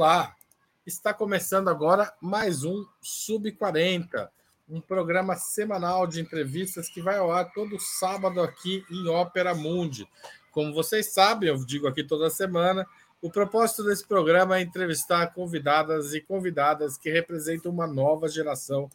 Olá! Está começando agora mais um Sub 40, um programa semanal de entrevistas que vai ao ar todo sábado aqui em Ópera Mundi. Como vocês sabem, eu digo aqui toda semana, o propósito desse programa é entrevistar convidadas e convidadas que representam uma nova geração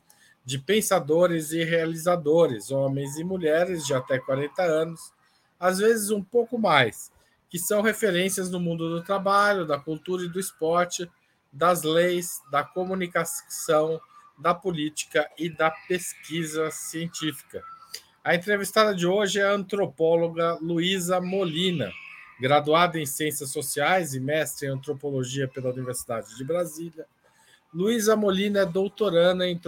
de pensadores e realizadores, homens e mulheres de até 40 anos, às vezes um pouco mais, que são referências no mundo do trabalho, da cultura e do esporte, das leis, da comunicação, da política e da pesquisa científica. A entrevistada de hoje é a antropóloga Luísa Molina, graduada em Ciências Sociais e mestre em Antropologia pela Universidade de Brasília. Luísa Molina é doutoranda em,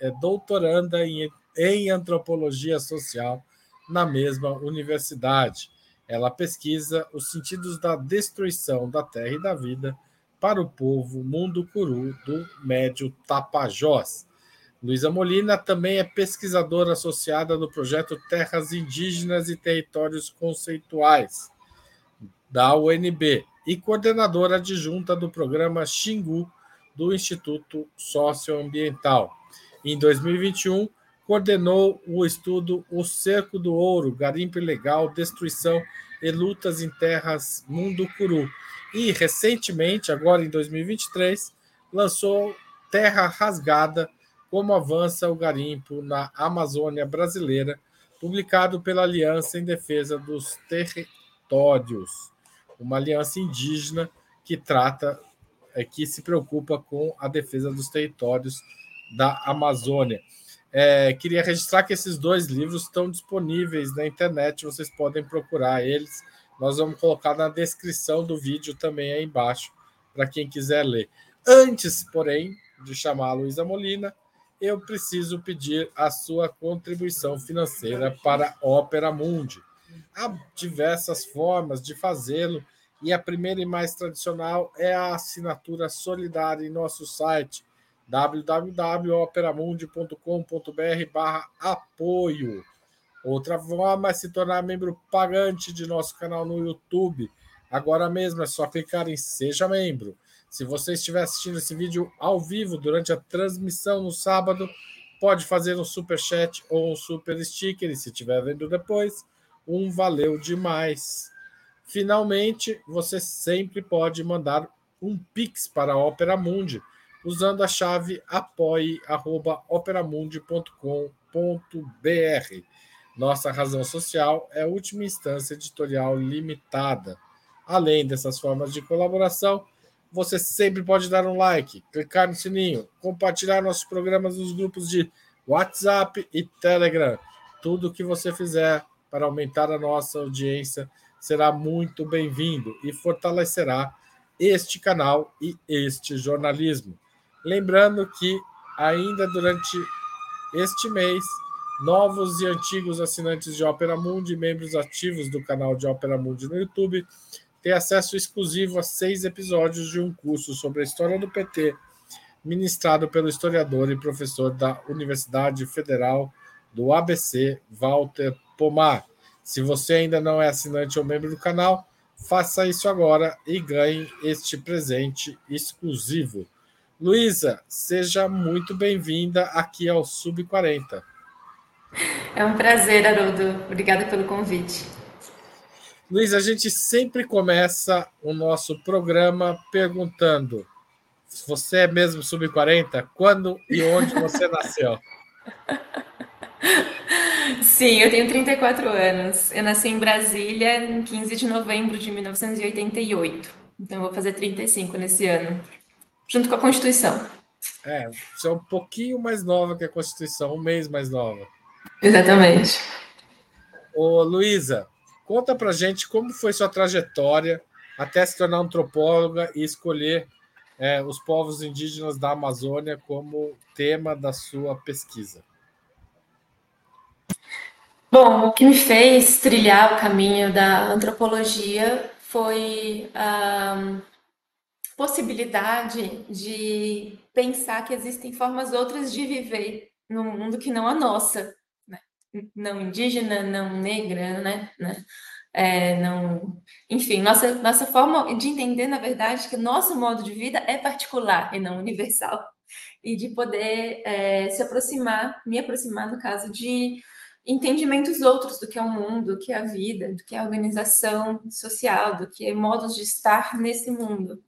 é doutoranda em, em Antropologia Social na mesma universidade. Ela pesquisa os sentidos da destruição da terra e da vida para o povo mundo curu do Médio Tapajós. Luísa Molina também é pesquisadora associada no projeto Terras Indígenas e Territórios Conceituais, da UNB, e coordenadora adjunta do programa Xingu, do Instituto Socioambiental. Em 2021, coordenou o estudo O Cerco do Ouro, Garimpo Ilegal, Destruição e Lutas em Terras Mundo Curu, e, recentemente, agora em 2023, lançou Terra Rasgada, como avança o garimpo na Amazônia brasileira, publicado pela Aliança em Defesa dos Territórios, uma aliança indígena que trata, é, que se preocupa com a defesa dos territórios da Amazônia. É, queria registrar que esses dois livros estão disponíveis na internet, vocês podem procurar eles nós vamos colocar na descrição do vídeo também aí embaixo, para quem quiser ler. Antes, porém, de chamar a Luísa Molina, eu preciso pedir a sua contribuição financeira para a Ópera Mundi. Há diversas formas de fazê-lo, e a primeira e mais tradicional é a assinatura solidária em nosso site www.operamundi.com.br/apoio. Outra forma é se tornar membro pagante de nosso canal no YouTube. Agora mesmo é só clicar em Seja Membro. Se você estiver assistindo esse vídeo ao vivo durante a transmissão no sábado, pode fazer um super chat ou um super sticker. E se estiver vendo depois, um valeu demais. Finalmente, você sempre pode mandar um pix para a Opera Mundi usando a chave apoie@operamundi.com.br. Nossa razão social é a última instância editorial limitada. Além dessas formas de colaboração, você sempre pode dar um like, clicar no sininho, compartilhar nossos programas nos grupos de WhatsApp e Telegram. Tudo o que você fizer para aumentar a nossa audiência será muito bem-vindo e fortalecerá este canal e este jornalismo. Lembrando que ainda durante este mês novos e antigos assinantes de Opera Mundi, membros ativos do canal de Opera Mundi no YouTube, têm acesso exclusivo a seis episódios de um curso sobre a história do PT, ministrado pelo historiador e professor da Universidade Federal do ABC, Walter Pomar. Se você ainda não é assinante ou membro do canal, faça isso agora e ganhe este presente exclusivo. Luísa, seja muito bem-vinda aqui ao Sub 40. É um prazer, Haroldo. Obrigada pelo convite. Luiz, a gente sempre começa o nosso programa perguntando: você é mesmo sub-40? Quando e onde você nasceu? Sim, eu tenho 34 anos. Eu nasci em Brasília em 15 de novembro de 1988. Então, vou fazer 35 nesse ano, junto com a Constituição. É, você é um pouquinho mais nova que a Constituição, um mês mais nova. Exatamente. Ô, Luísa, conta pra gente como foi sua trajetória até se tornar antropóloga e escolher é, os povos indígenas da Amazônia como tema da sua pesquisa. Bom, o que me fez trilhar o caminho da antropologia foi a possibilidade de pensar que existem formas outras de viver no mundo que não a nossa não indígena, não negra, né? né? É, não, enfim, nossa, nossa forma de entender, na verdade, que nosso modo de vida é particular e não universal. E de poder é, se aproximar, me aproximar, no caso, de entendimentos outros do que é o mundo, do que é a vida, do que é a organização social, do que é modos de estar nesse mundo.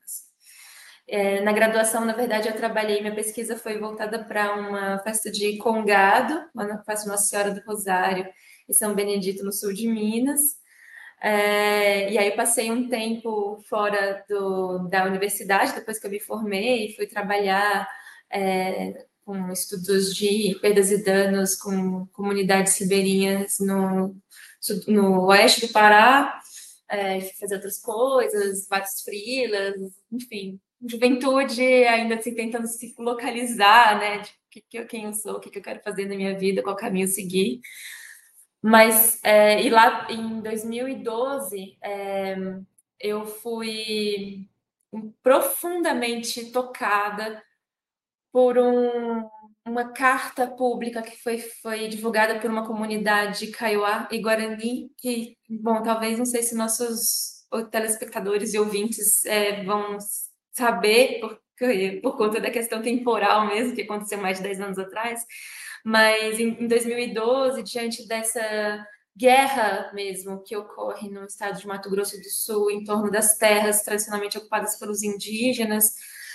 É, na graduação, na verdade, eu trabalhei, minha pesquisa foi voltada para uma festa de congado, uma festa Nossa Senhora do Rosário, em São Benedito, no sul de Minas. É, e aí passei um tempo fora do, da universidade, depois que eu me formei, fui trabalhar é, com estudos de perdas e danos com comunidades ribeirinhas no, no oeste do Pará, é, fazer outras coisas, vários frilas, enfim, juventude ainda assim tentando se localizar, né, de que, que, quem eu sou, o que, que eu quero fazer na minha vida, qual caminho seguir. Mas, é, e lá em 2012, é, eu fui profundamente tocada por um, uma carta pública que foi, foi divulgada por uma comunidade Kaiowá e Guarani, que, bom, talvez não sei se nossos telespectadores e ouvintes é, vão saber, por, por conta da questão temporal mesmo, que aconteceu mais de 10 anos atrás, mas em, em 2012, diante dessa guerra mesmo que ocorre no estado de Mato Grosso do Sul em torno das terras tradicionalmente ocupadas pelos indígenas,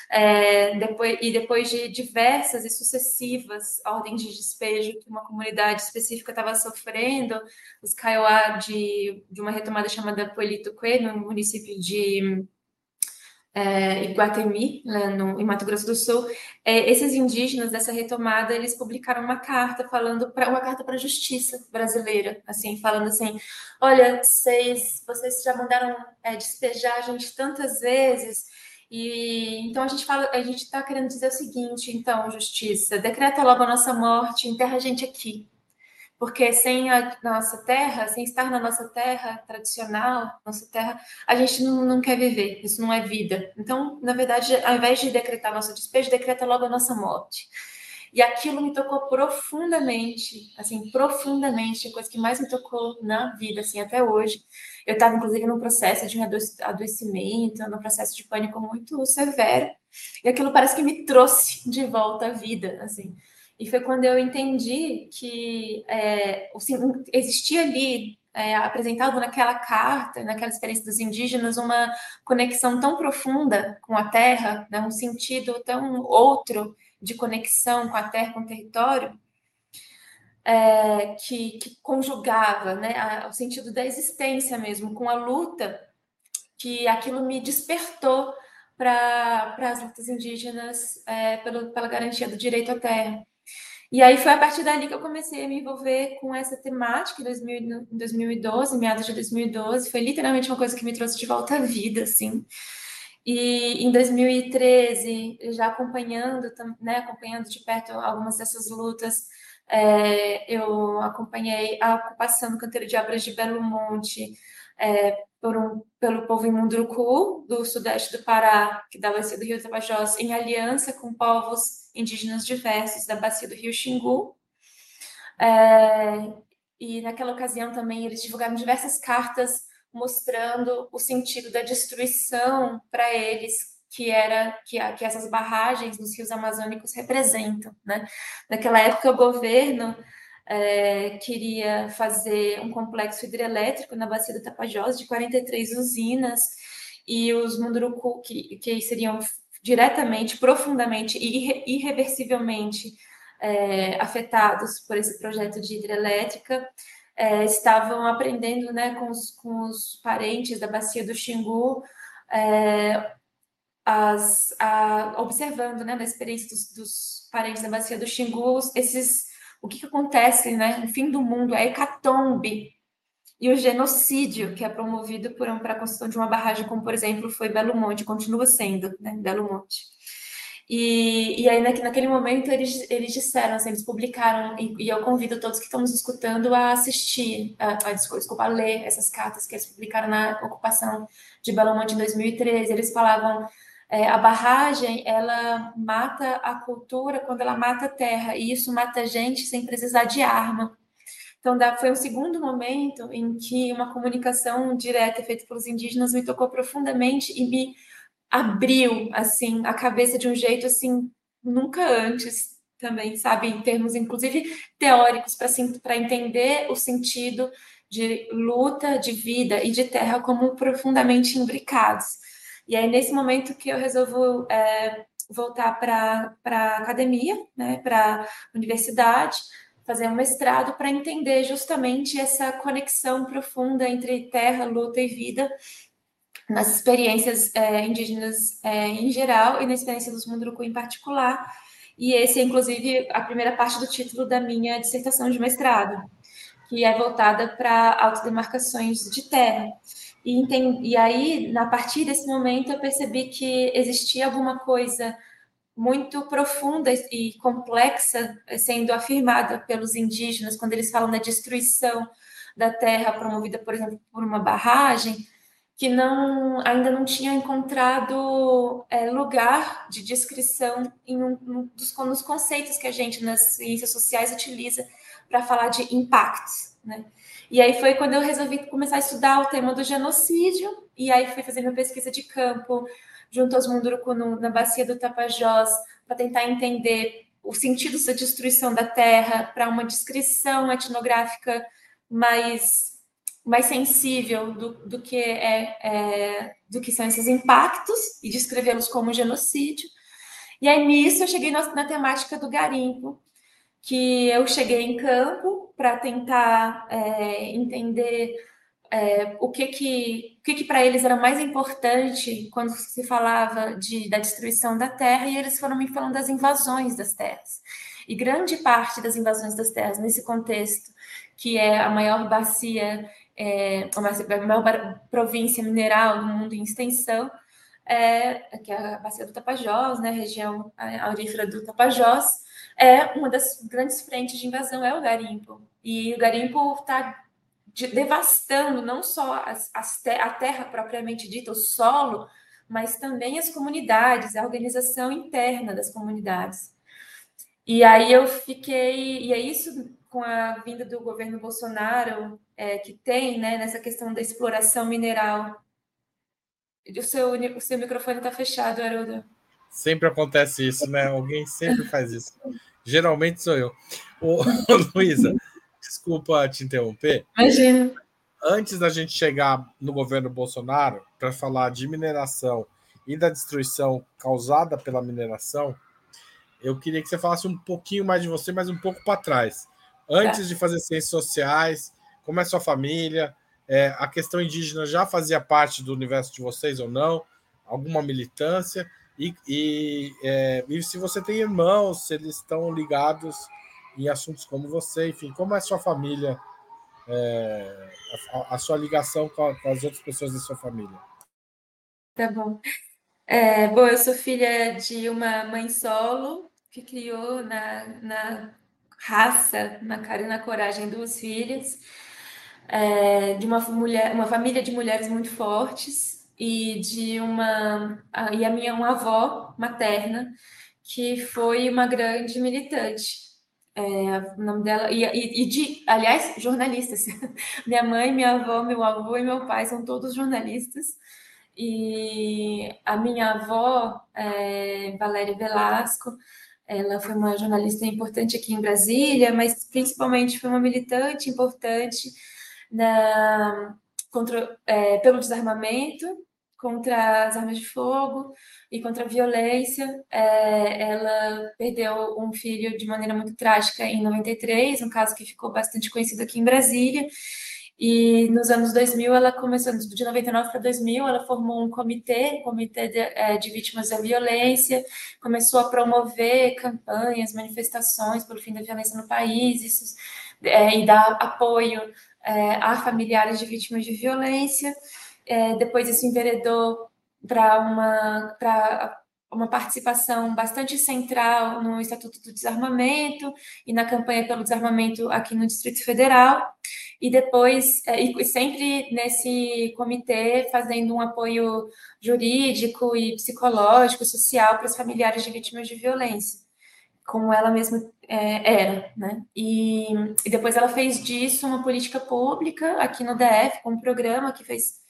é, depois, e depois de diversas e sucessivas ordens de despejo que uma comunidade específica estava sofrendo, os Kaiowá de, de uma retomada chamada Puelito Cue, no município de é, Iguatemi, né, no, em Mato Grosso do Sul, é, esses indígenas dessa retomada, eles publicaram uma carta falando para uma carta para a justiça brasileira, assim, falando assim, olha, vocês, vocês já mandaram é, despejar a gente tantas vezes, e então a gente fala, a gente está querendo dizer o seguinte, então, justiça, decreta logo a nossa morte, enterra a gente aqui, porque sem a nossa terra, sem estar na nossa terra tradicional, nossa terra, a gente não, não, quer viver, isso não é vida. Então, na verdade, ao invés de decretar nosso despejo, decreta logo a nossa morte. E aquilo me tocou profundamente, assim, profundamente, a coisa que mais me tocou na vida, assim, até hoje. Eu estava, inclusive, num processo de adoecimento, num processo de pânico muito severo, e aquilo parece que me trouxe de volta à vida, assim. E foi quando eu entendi que é, existia ali, é, apresentado naquela carta, naquela experiência dos indígenas, uma conexão tão profunda com a terra, né, um sentido tão outro de conexão com a terra, com o território, é, que, que, conjugava né, a, o sentido da existência mesmo com a luta, que aquilo me despertou para as lutas indígenas é, pelo, pela garantia do direito à terra. E aí foi a partir dali que eu comecei a me envolver com essa temática em 2012, meados de 2012. Foi literalmente uma coisa que me trouxe de volta à vida, assim. E em 2013, já acompanhando, né, acompanhando de perto algumas dessas lutas, é, eu acompanhei a ocupação do canteiro de obras de Belo Monte é, um, pelo povo Munduruku, do sudeste do Pará, que da bacia do rio Tapajós, em aliança com povos indígenas diversos da bacia do rio Xingu. É, e naquela ocasião também eles divulgaram diversas cartas mostrando o sentido da destruição para eles que era que, que, essas barragens nos rios amazônicos representam, né? Naquela época o governo é, queria fazer um complexo hidrelétrico na bacia do Tapajós de 43 usinas e os Munduruku que, que seriam diretamente, profundamente e irreversivelmente é, afetados por esse projeto de hidrelétrica, é, estavam aprendendo né, com, os, com os parentes da bacia do Xingu, é, as, a, observando né, na experiência dos, dos, parentes da bacia do Xingu, esses, o que, que acontece, né, o fim do mundo, a hecatombe e o genocídio que é promovido por para a construção de uma barragem, como por exemplo foi Belo Monte, continua sendo, né, Belo Monte. E, e aí naquele momento eles, eles disseram, assim, eles publicaram, e, e eu convido todos que estão nos escutando a assistir, a, a, desculpa, a ler essas cartas que eles publicaram na ocupação de Belo Monte em 2013. Eles falavam é, a barragem ela mata a cultura quando ela mata a terra, e isso mata a gente sem precisar de arma Então, foi um segundo momento em que uma comunicação direta feita pelos indígenas me tocou profundamente e me abriu, assim, a cabeça de um jeito, assim, nunca antes também, sabe? Em termos, inclusive, teóricos, para entender o sentido de luta, de vida e de terra como profundamente imbricados. E aí, nesse momento que eu resolvo é, voltar para a academia, né, para a universidade, fazer um mestrado para entender justamente essa conexão profunda entre terra, luta e vida nas experiências é, indígenas é, em geral e na experiência dos Munduruku em particular. E esse é, inclusive, a primeira parte do título da minha dissertação de mestrado, que é voltada para autodemarcações de terra. E, e aí, a partir desse momento, eu percebi que existia alguma coisa muito profunda e complexa sendo afirmada pelos indígenas quando eles falam da destruição da terra promovida, por exemplo, por uma barragem, que não ainda não tinha encontrado é, lugar de descrição em um, um dos, nos conceitos que a gente nas ciências sociais utiliza para falar de impactos, né? E aí foi quando eu resolvi começar a estudar o tema do genocídio, e aí fui fazendo pesquisa de campo junto aos Munduruku na bacia do Tapajós, para tentar entender o sentido da destruição da terra, para uma descrição etnográfica mais, mais sensível do, do, que é, é, do que são esses impactos e descrevê-los como genocídio. E aí nisso eu cheguei na, na temática do garimpo, que eu cheguei em campo para tentar é, entender é, o que que, que, que para eles era mais importante quando se falava de, da destruição da terra, e eles foram me falando das invasões das terras. E grande parte das invasões das terras, nesse contexto, que é a maior bacia, é, a maior província mineral do mundo em extensão, é, que é a bacia do Tapajós, né, a região aurífera do Tapajós, é uma das grandes frentes de invasão, é o garimpo. E o garimpo está devastando não só as, as te a terra propriamente dita, o solo, mas também as comunidades, a organização interna das comunidades. E aí eu fiquei, e é isso com a vinda do governo Bolsonaro é, que tem, né, nessa questão da exploração mineral. O seu, o seu microfone está fechado, Haroldo. Sempre acontece isso, né? Alguém sempre faz isso. Geralmente sou eu. Ô, Luísa, desculpa te interromper. Imagina. Antes da gente chegar no governo Bolsonaro para falar de mineração e da destruição causada pela mineração, eu queria que você falasse um pouquinho mais de você, mas um pouco para trás. Antes tá. de fazer ciências sociais, como é sua família? É, a questão indígena já fazia parte do universo de vocês ou não? Alguma militância? E, e, é, e se você tem irmãos, se eles estão ligados em assuntos como você, enfim, como é a sua família, é, a, a, sua ligação com, a, com, as outras pessoas da sua família? Tá bom. É, bom, eu sou filha de uma mãe solo que criou na, na raça, na cara e na coragem duas filhas, é, de uma mulher, uma família de mulheres muito fortes e de uma e a minha uma avó materna que foi uma grande militante é, o nome dela, e, e, e, de, aliás, jornalistas. minha mãe, minha avó, meu avô e meu pai são todos jornalistas. E a minha avó, é, Valéria Velasco, ela foi uma jornalista importante aqui em Brasília, mas principalmente foi uma militante importante na, contra, é, pelo desarmamento, contra as armas de fogo e contra a violência. É, ela perdeu um filho de maneira muito trágica em 93, um caso que ficou bastante conhecido aqui em Brasília. E nos anos 2000, ela começou, de 99 para 2000, ela formou um comitê, um comitê de, é, de, vítimas da violência, começou a promover campanhas, manifestações pelo fim da violência no país, isso, é, e dar apoio é, a familiares de vítimas de violência. É, depois isso enveredou para uma, uma participação bastante central no Estatuto do Desarmamento e na campanha pelo desarmamento aqui no Distrito Federal, e depois, é, e sempre nesse comitê, fazendo um apoio jurídico e psicológico, social para os familiares de vítimas de violência. como ela mesma é, era, né? E, e, depois ela fez disso uma política pública aqui no DF, com um programa que fez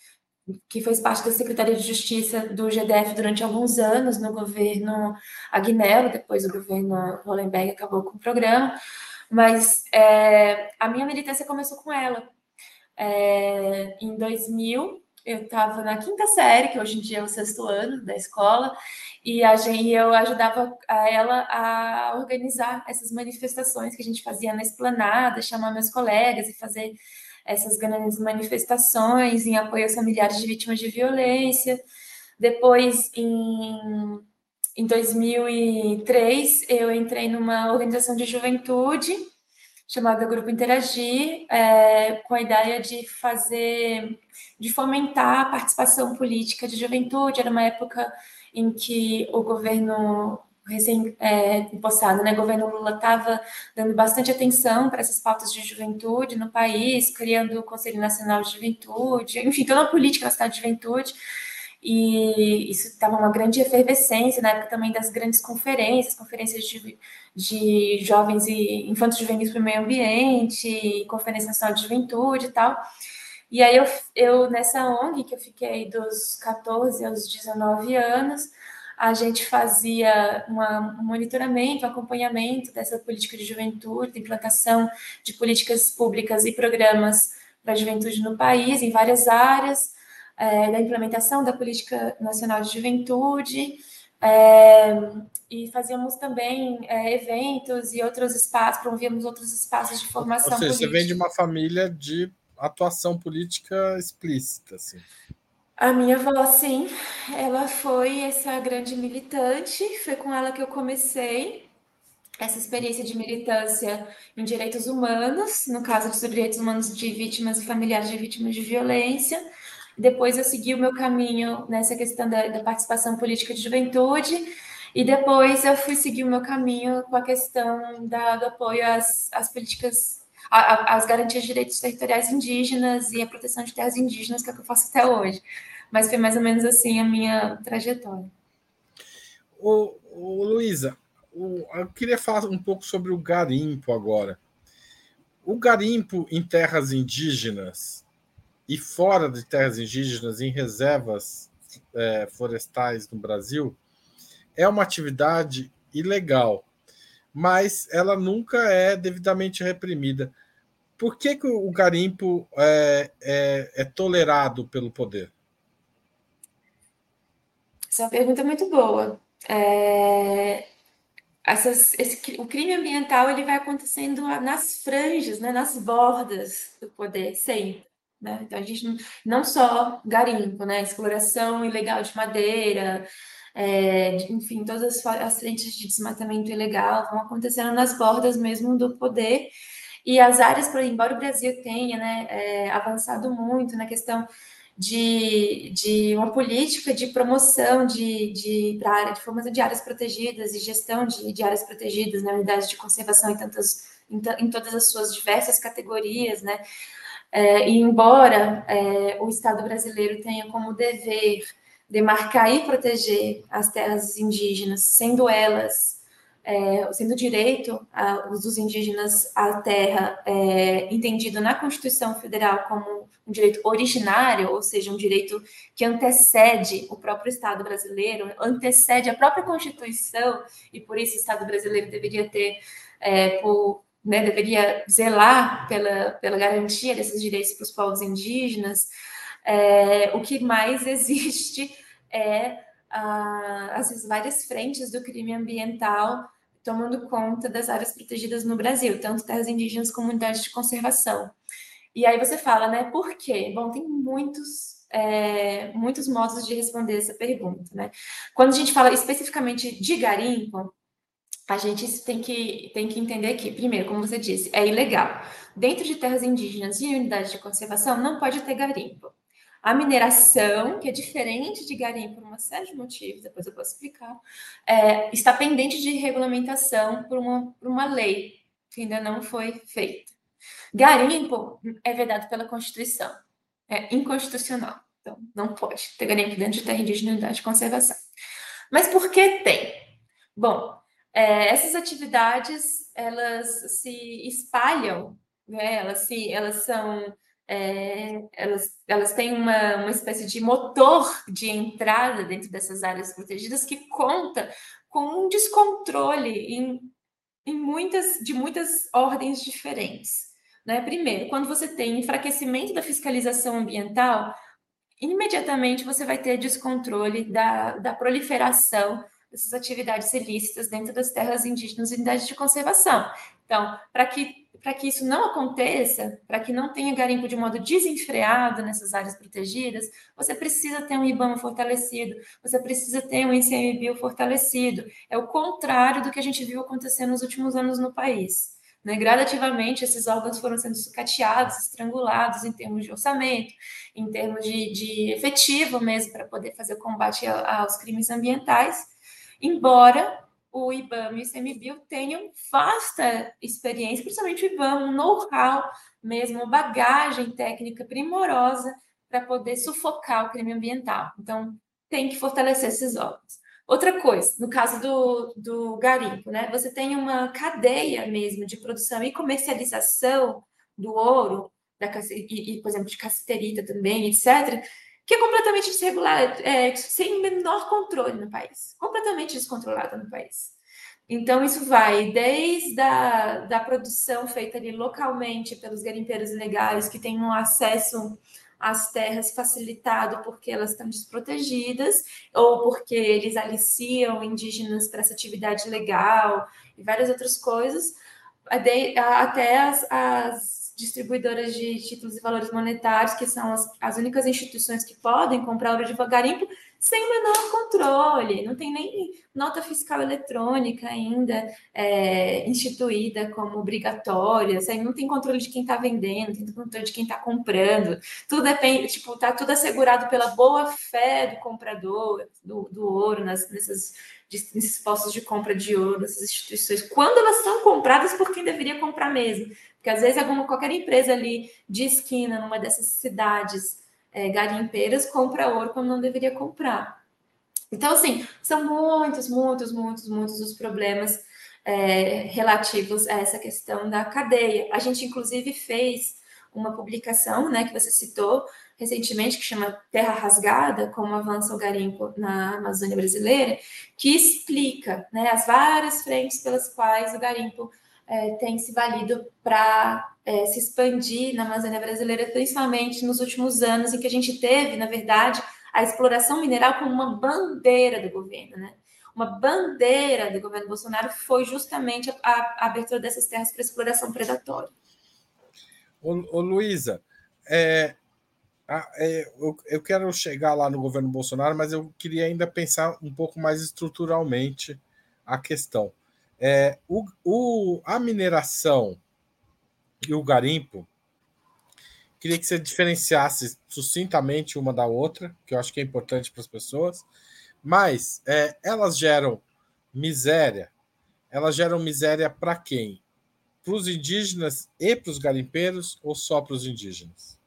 que fez parte da Secretaria de Justiça do GDF durante alguns anos no governo Agnello, depois o governo Hollenberg acabou com o programa, mas é, a minha militância começou com ela. É, em 2000, eu estava na quinta série, que hoje em dia é o sexto ano da escola, e a gente, eu ajudava a ela a organizar essas manifestações que a gente fazia na esplanada, chamar meus colegas e fazer essas grandes manifestações em apoio aos familiares de vítimas de violência. Depois, em, em 2003, eu entrei numa organização de juventude chamada Grupo Interagir, é, com a ideia de fazer, de fomentar a participação política de juventude. Era uma época em que o governo recém é, né? O governo Lula estava dando bastante atenção para essas pautas de juventude no país, criando o Conselho Nacional de Juventude, enfim, toda a política nacional de juventude. E isso estava uma grande efervescência na época também das grandes conferências, conferências de, de jovens e infantos juvenis para o meio ambiente, Conferência Nacional de Juventude e tal. E aí eu, eu nessa ONG, que eu fiquei dos 14 aos 19 anos, a gente fazia uma, um monitoramento, um acompanhamento dessa política de juventude, implantação de políticas públicas e programas para a juventude no país, em várias áreas, é, da implementação da política nacional de juventude, é, e fazíamos também é, eventos e outros espaços, promovíamos outros espaços de formação Ou seja, política. você vem de uma família de atuação política explícita, assim. A minha avó, sim, ela foi essa grande militante, foi com ela que eu comecei essa experiência de militância em direitos humanos, no caso dos direitos humanos de vítimas e familiares de vítimas de violência. Depois eu segui o meu caminho nessa questão da, da participação política de juventude, e depois eu fui seguir o meu caminho com a questão da, do apoio às, às políticas as garantias de direitos territoriais indígenas e a proteção de terras indígenas, que é o que eu faço até hoje. Mas foi mais ou menos assim a minha trajetória. Ô, ô Luísa, eu queria falar um pouco sobre o garimpo agora. O garimpo em terras indígenas e fora de terras indígenas, em reservas é, florestais no Brasil, é uma atividade ilegal mas ela nunca é devidamente reprimida. Por que, que o garimpo é, é, é tolerado pelo poder? Essa é uma pergunta muito boa. É... Essas, esse, o crime ambiental ele vai acontecendo nas franjas, né, nas bordas do poder, sempre. Né? Então, a gente não, não só garimpo, né, exploração ilegal de madeira, é, enfim, todas as, frentes de desmatamento ilegal vão acontecendo nas bordas mesmo do poder. E as áreas, embora o Brasil tenha né, é, avançado muito na questão de, de uma política de promoção de, de, área, de formação de áreas protegidas e gestão de, de áreas protegidas né, unidade de conservação em, em, em todas as suas diversas categorias, né? É, e embora é, o Estado brasileiro tenha como dever demarcar e proteger as terras indígenas, sendo elas, é, sendo direito a, dos indígenas à terra é, entendido na Constituição Federal como um direito originário, ou seja, um direito que antecede o próprio Estado brasileiro, antecede a própria Constituição, e por isso o Estado brasileiro deveria ter, é, por, né, deveria zelar pela, pela garantia desses direitos para os povos indígenas, é, o que mais existe é as várias frentes do crime ambiental tomando conta das áreas protegidas no Brasil, tanto terras indígenas como unidades de conservação. E aí você fala, né, por quê? Bom, tem muitos, é, muitos modos de responder essa pergunta, né? Quando a gente fala especificamente de garimpo, a gente tem que, tem que entender que, primeiro, como você disse, é ilegal. Dentro de terras indígenas e unidades de conservação, não pode ter garimpo. A mineração, que é diferente de garimpo por uma série de motivos, depois eu posso explicar, é, está pendente de regulamentação por uma, por uma lei que ainda não foi feita. Garimpo é vedado pela Constituição, é inconstitucional, então não pode ter garimpo dentro de terra indígena de unidade de conservação. Mas por que tem? Bom, é, essas atividades elas se espalham, né? elas, se, elas são é, elas, elas têm uma, uma espécie de motor de entrada dentro dessas áreas protegidas que conta com um descontrole em, em muitas, de muitas ordens diferentes. Né? Primeiro, quando você tem enfraquecimento da fiscalização ambiental, imediatamente você vai ter descontrole da, da proliferação dessas atividades ilícitas dentro das terras indígenas e unidades de conservação. Então, para que para que isso não aconteça, para que não tenha garimpo de modo desenfreado nessas áreas protegidas, você precisa ter um IBAMA fortalecido, você precisa ter um ICMBio fortalecido. É o contrário do que a gente viu acontecer nos últimos anos no país. Né? Gradativamente, esses órgãos foram sendo sucateados, estrangulados em termos de orçamento, em termos de, de efetivo mesmo, para poder fazer combate aos crimes ambientais, embora o IBAM e o ICMBio tenham vasta experiência, principalmente o IBAM, um know-how mesmo, bagagem técnica primorosa para poder sufocar o crime ambiental. Então, tem que fortalecer esses órgãos. Outra coisa, no caso do, do garimpo, né? Você tem uma cadeia mesmo de produção e comercialização do ouro, da, e, e, por exemplo, de cassiterita também, etc., que é completamente desregulada, é, sem menor controle no país, completamente descontrolada no país. Então, isso vai desde a da produção feita ali localmente pelos garimpeiros ilegais, que têm um acesso às terras facilitado porque elas estão desprotegidas, ou porque eles aliciam indígenas para essa atividade legal, e várias outras coisas, até as, as distribuidoras de títulos e valores monetários, que são as, as únicas instituições que podem comprar ouro de garimpo, sem o menor controle, não tem nem nota fiscal eletrônica ainda é, instituída como obrigatória, assim, não tem controle de quem está vendendo, não tem controle de quem está comprando, tudo depende, tipo, está tudo assegurado pela boa fé do comprador do, do ouro nas, nessas nesses postos de compra de ouro, dessas instituições, quando elas são compradas por quem deveria comprar mesmo. Porque às vezes alguma, qualquer empresa ali de esquina, numa dessas cidades é, garimpeiras, compra ouro quando não deveria comprar. Então, assim, são muitos, muitos, muitos, muitos os problemas é, relativos a essa questão da cadeia. A gente, inclusive, fez uma publicação, né, que você citou recentemente, que chama Terra Rasgada, como avança o garimpo na Amazônia brasileira, que explica né, as várias frentes pelas quais o garimpo é, tem se valido para é, se expandir na Amazônia brasileira, principalmente nos últimos anos, em que a gente teve, na verdade, a exploração mineral como uma bandeira do governo, né? Uma bandeira do governo Bolsonaro foi justamente a, a abertura dessas terras para exploração predatória. Ô, ô Luísa, é, é, eu, eu quero chegar lá no governo Bolsonaro, mas eu queria ainda pensar um pouco mais estruturalmente a questão. É, o, o, a mineração e o garimpo, queria que você diferenciasse sucintamente uma da outra, que eu acho que é importante para as pessoas, mas é, elas geram miséria. Elas geram miséria para quem? Para os indígenas e para os garimpeiros ou só para os indígenas?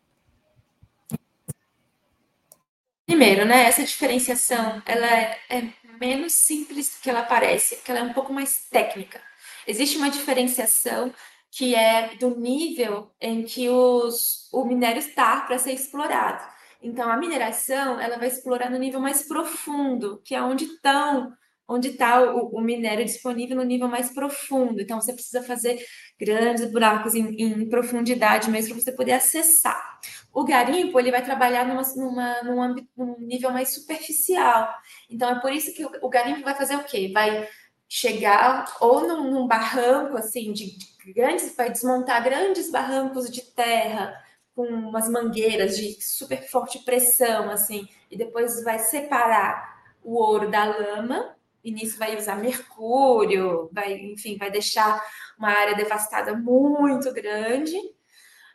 Primeiro, né, essa diferenciação ela é, é menos simples do que ela parece, porque ela é um pouco mais técnica. Existe uma diferenciação que é do nível em que os, o minério está para ser explorado. Então, a mineração ela vai explorar no nível mais profundo, que é onde estão onde está o, o, minério disponível no nível mais profundo. Então, você precisa fazer grandes buracos em, em profundidade mesmo para você poder acessar. O garimpo ele vai trabalhar numa, numa, num, âmbito, num nível mais superficial. Então, é por isso que o, o garimpo vai fazer o quê? Vai chegar ou num, num barranco assim de, de grandes, vai desmontar grandes barrancos de terra com umas mangueiras de super forte pressão, assim, e depois vai separar o ouro da lama e nisso vai usar mercúrio, vai, enfim, vai deixar uma área devastada muito grande.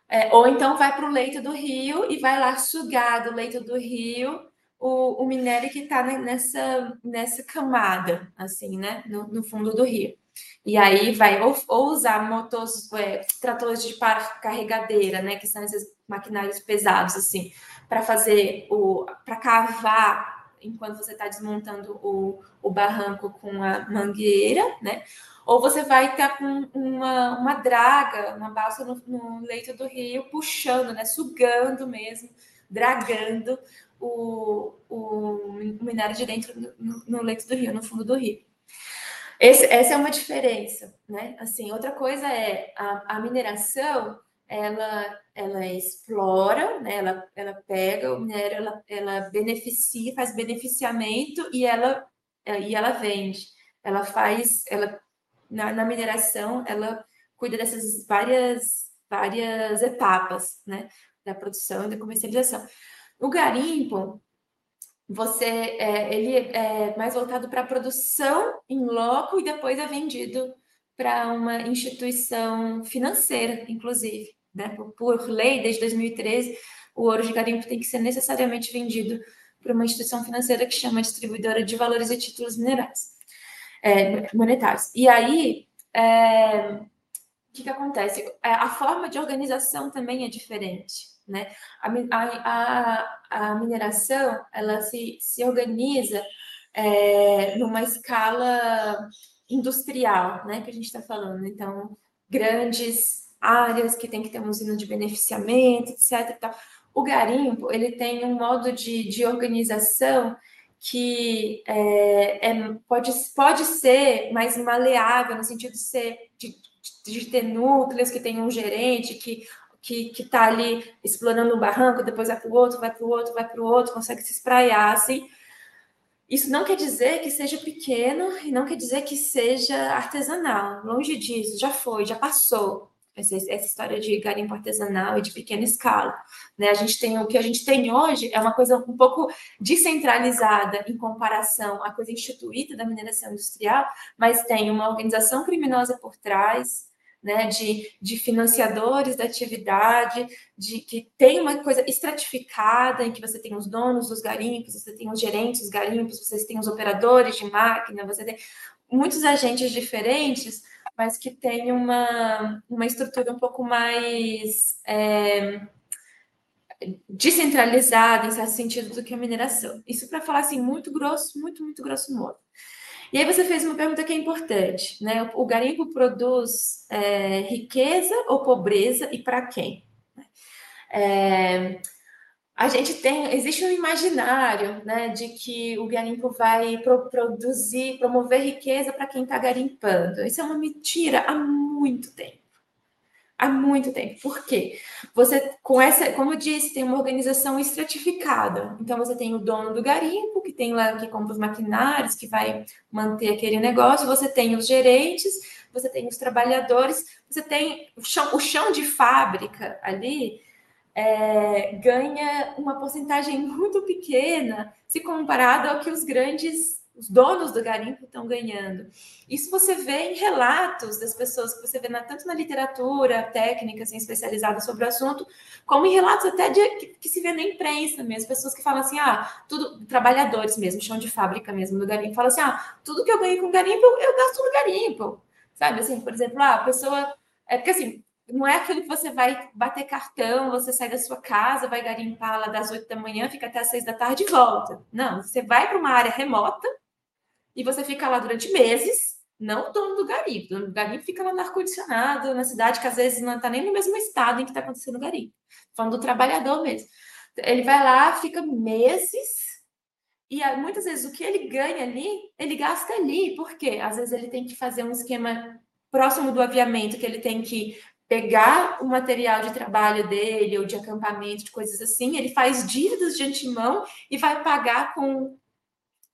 É, ou então vai para o leito do rio e vai lá sugar do leito do rio o, o minério que está nessa, nessa camada, assim, né, no, no, fundo do rio. E aí vai ou, ou usar é, tratores de carregadeira, né, que são esses maquinários pesados, assim, para fazer o, para cavar enquanto você está desmontando o, o barranco com a mangueira, né? Ou você vai estar com uma, uma draga, uma balsa no, no leito do rio, puxando, né? Sugando mesmo, dragando o, o minério de dentro no, no leito do rio, no fundo do rio. Esse, essa é uma diferença, né? Assim, outra coisa é a, a mineração, ela, ela explora, né? ela, ela pega o minério, ela, ela beneficia, faz beneficiamento e ela, e ela vende. Ela faz, ela, na, na mineração, ela cuida dessas várias, várias etapas, né? Da produção e da comercialização. O garimpo, você é, ele é mais voltado para a produção em loco e depois é vendido para uma instituição financeira, inclusive. Né? Por, por, lei, desde 2013, o ouro de garimpo tem que ser necessariamente vendido para uma instituição financeira que chama distribuidora de valores e títulos minerais, é, monetários. E aí, é, o que, que acontece? É, a forma de organização também é diferente. Né? A, a, a mineração ela se, se organiza é, numa escala industrial, né, que a gente está falando. Então, grandes áreas que tem que ter uma usina de beneficiamento, etc. O garimpo ele tem um modo de, de organização que é, é, pode, pode ser mais maleável, no sentido de ser de, de ter núcleos que tem um gerente que que está ali explorando um barranco, depois vai para o outro, vai para o outro, vai para o outro, consegue se espraiar assim. Isso não quer dizer que seja pequeno e não quer dizer que seja artesanal. Longe disso, já foi, já passou essa, história de garimpo artesanal e de pequena escala. Né? A gente tem o que a gente tem hoje é uma coisa um pouco descentralizada em comparação à coisa instituída da mineração industrial, mas tem uma organização criminosa por trás, né, de, de financiadores da atividade, de que tem uma coisa estratificada em que você tem os donos dos garimpos, você tem os gerentes dos garimpos, você tem os operadores de máquina, você tem muitos agentes diferentes, mas que tem uma, uma estrutura um pouco mais é, descentralizada, em certo sentido, do que a mineração. Isso para falar assim, muito grosso, muito, muito grosso modo. E aí você fez uma pergunta que é importante, né? O garimpo produz é, riqueza ou pobreza e para quem? É, a gente tem, existe um imaginário, né, de que o garimpo vai pro, produzir, promover riqueza para quem está garimpando. Isso é uma mentira há muito tempo há muito tempo. Por quê? Você, com essa, como eu disse, tem uma organização estratificada. Então, você tem o dono do garimpo, que tem lá, que compra os maquinários, que vai manter aquele negócio, você tem os gerentes, você tem os trabalhadores, você tem o chão, o chão de fábrica ali. É, ganha uma porcentagem muito pequena se comparado ao que os grandes os donos do garimpo estão ganhando. Isso você vê em relatos das pessoas que você vê na, tanto na literatura técnica assim, especializada sobre o assunto, como em relatos até de, que, que, se vê na imprensa mesmo, pessoas que falam assim, ah, tudo, trabalhadores mesmo, chão de fábrica mesmo do garimpo, falam assim, ah, tudo que eu ganhei com garimpo, eu gasto no garimpo. Sabe assim, por exemplo, ah, a pessoa. É porque assim, não é aquilo que você vai bater cartão, você sai da sua casa, vai garimpar lá das 8 da manhã, fica até as 6 da tarde e volta. Não, você vai para uma área remota, e você fica lá durante meses, não o dono do garimpo. O dono do garimpo fica lá no ar-condicionado, na cidade, que às vezes não está nem no mesmo estado em que está acontecendo o garimpo. Falando do trabalhador mesmo. Ele vai lá, fica meses, e muitas vezes o que ele ganha ali, ele gasta ali. Por quê? Às vezes ele tem que fazer um esquema próximo do aviamento, que ele tem que pegar o material de trabalho dele, ou de acampamento, de coisas assim, ele faz dívidas de antemão e vai pagar com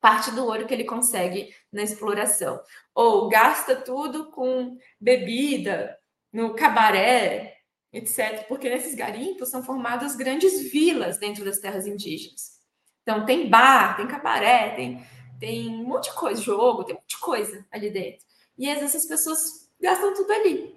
parte do ouro que ele consegue na exploração. Ou gasta tudo com bebida, no cabaré, etc. Porque nesses garimpos são formadas grandes vilas dentro das terras indígenas. Então tem bar, tem cabaré, tem, tem um monte de coisa, jogo, tem um monte de coisa ali dentro. E às vezes as pessoas gastam tudo ali.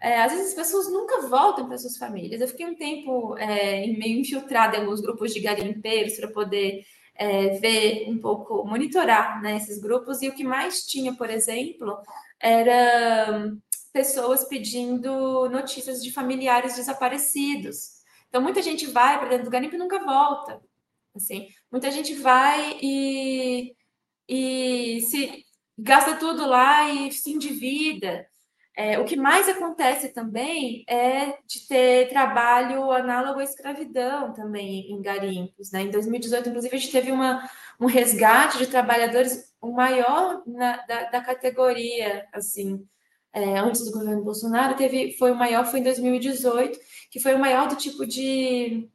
É, às vezes as pessoas nunca voltam para suas famílias. Eu fiquei um tempo é, meio infiltrada em alguns grupos de garimpeiros para poder é, ver um pouco, monitorar né, esses grupos, e o que mais tinha, por exemplo, era pessoas pedindo notícias de familiares desaparecidos. Então, muita gente vai para dentro do garimpo e nunca volta. Assim, muita gente vai e, e se gasta tudo lá e se endivida. É, o que mais acontece também é de ter trabalho análogo à escravidão também em garimpos. Né? Em 2018, inclusive, a gente teve uma, um resgate de trabalhadores, o maior na, da, da, categoria, assim, é, antes do governo Bolsonaro, teve, foi o maior, foi em 2018, que foi o maior do tipo de,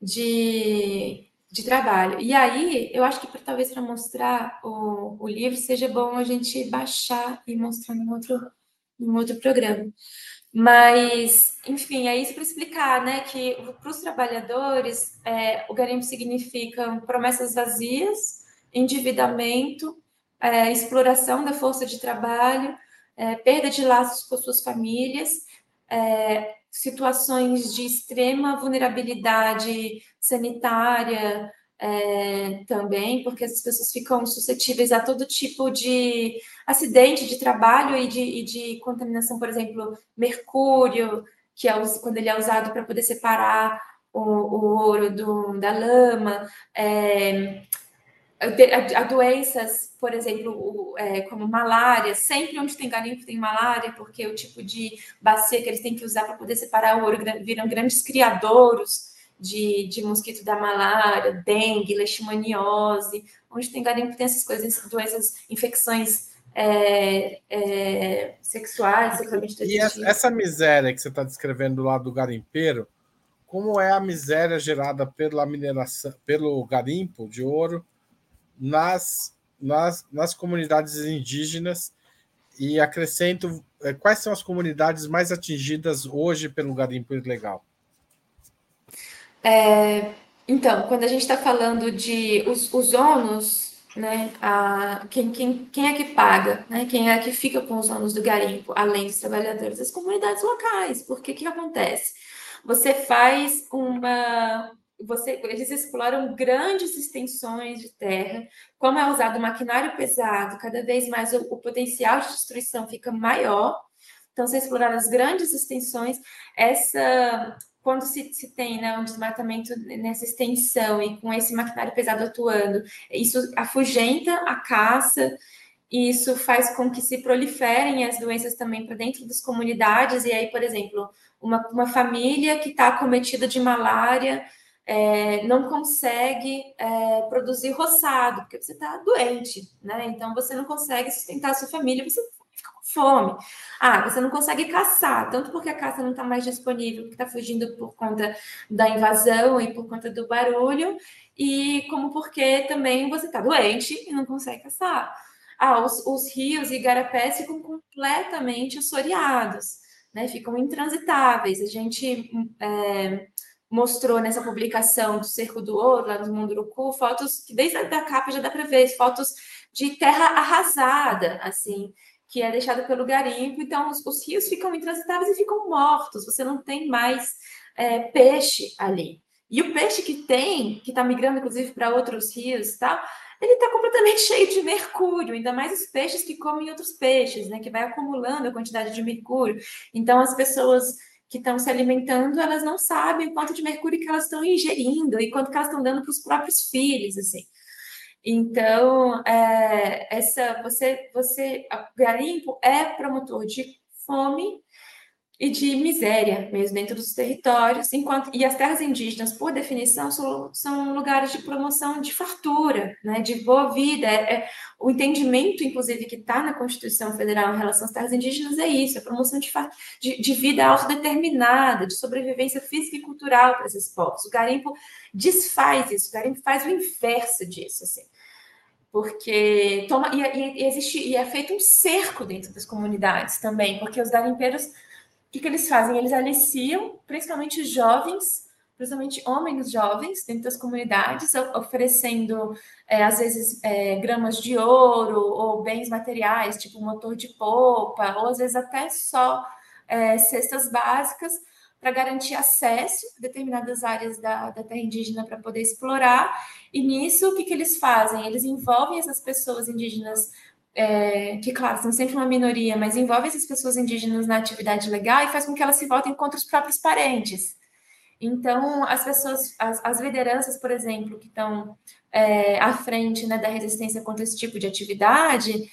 de de trabalho. E aí, eu acho que pra, talvez para mostrar o, o livro seja bom a gente baixar e mostrar num outro, num outro programa. Mas, enfim, é isso para explicar, né? Que para os trabalhadores, é, o garimpo significa promessas vazias, endividamento, é, exploração da força de trabalho, é, perda de laços com suas famílias, é, situações de extrema vulnerabilidade sanitária é, também, porque as pessoas ficam suscetíveis a todo tipo de acidente de trabalho e de, e de contaminação, por exemplo, mercúrio, que é quando ele é usado para poder separar o, o ouro do, da lama, é, a, a, doenças, por exemplo, o, é, como malária, sempre onde tem garimpo tem malária, porque o tipo de bacia que eles têm que usar para poder separar o ouro viram grandes criadouros de, de mosquito da malária, dengue, leishmaniose, onde tem garimpo tem essas coisas, doenças, infecções é, é, sexuais, sexualmente E essa miséria que você está descrevendo lá do garimpeiro, como é a miséria gerada pela mineração, pelo garimpo de ouro nas, nas, nas comunidades indígenas e acrescento é, quais são as comunidades mais atingidas hoje pelo garimpo ilegal? É, então, quando a gente está falando de os, os ônus, né, a, quem, quem, quem é que paga, né, quem é que fica com os ônus do garimpo, além dos trabalhadores? As comunidades locais. Porque que acontece? Você faz uma, você, eles exploram grandes extensões de terra, como é usado maquinário pesado, cada vez mais o, o potencial de destruição fica maior. Então, se explorar as grandes extensões, essa quando se, se, tem né, um desmatamento nessa extensão e com esse maquinário pesado atuando, isso afugenta a caça, e isso faz com que se proliferem as doenças também para dentro das comunidades. E aí, por exemplo, uma, uma família que está acometida de malária é, não consegue é, produzir roçado, porque você está doente, né? Então você não consegue sustentar a sua família, você fica com fome. Ah, você não consegue caçar, tanto porque a caça não está mais disponível, porque está fugindo por conta da invasão e por conta do barulho, e como porque também você está doente e não consegue caçar. Ah, os, os rios e igarapés ficam completamente assoreados, né? Ficam intransitáveis. A gente é, mostrou nessa publicação do Cerco do Ouro, lá no Munduruku, fotos que desde a capa já dá para ver, fotos de terra arrasada, assim, que é deixada pelo garimpo. Então, os, os rios ficam intransitáveis e ficam mortos, você não tem mais é, peixe ali. E o peixe que tem, que está migrando inclusive para outros rios, tal, ele está completamente cheio de mercúrio, ainda mais os peixes que comem outros peixes, né? Que vai acumulando a quantidade de mercúrio. Então, as pessoas que estão se alimentando, elas não sabem o quanto de mercúrio que elas estão ingerindo e quanto que elas estão dando para os próprios filhos, assim. Então, é, essa, você, você, garimpo é promotor de fome e de miséria mesmo dentro dos territórios, enquanto e as terras indígenas, por definição, são, são lugares de promoção de fartura, né, de boa vida. É, é o entendimento, inclusive, que está na Constituição Federal em relação às terras indígenas é isso, é a promoção de, de, de vida autodeterminada, de sobrevivência física e cultural para esses povos. O garimpo desfaz isso, o garimpo faz o inverso disso, assim porque toma e, e, existe e é feito um cerco dentro das comunidades também, porque os garimpeiros que, que eles fazem? Eles aliciam, principalmente jovens, principalmente homens jovens, dentro das comunidades, oferecendo, é, às vezes, é, gramas de ouro ou bens materiais, tipo motor de polpa, ou às vezes até só é, cestas básicas, para garantir acesso a determinadas áreas da, da terra indígena para poder explorar. E nisso, o que, que eles fazem? Eles envolvem essas pessoas indígenas é, que, claro, são sempre uma minoria, mas envolve essas pessoas indígenas na atividade legal e faz com que elas se voltem contra os próprios parentes. Então, as pessoas, as, as lideranças, por exemplo, que estão é, à frente né, da resistência contra esse tipo de atividade,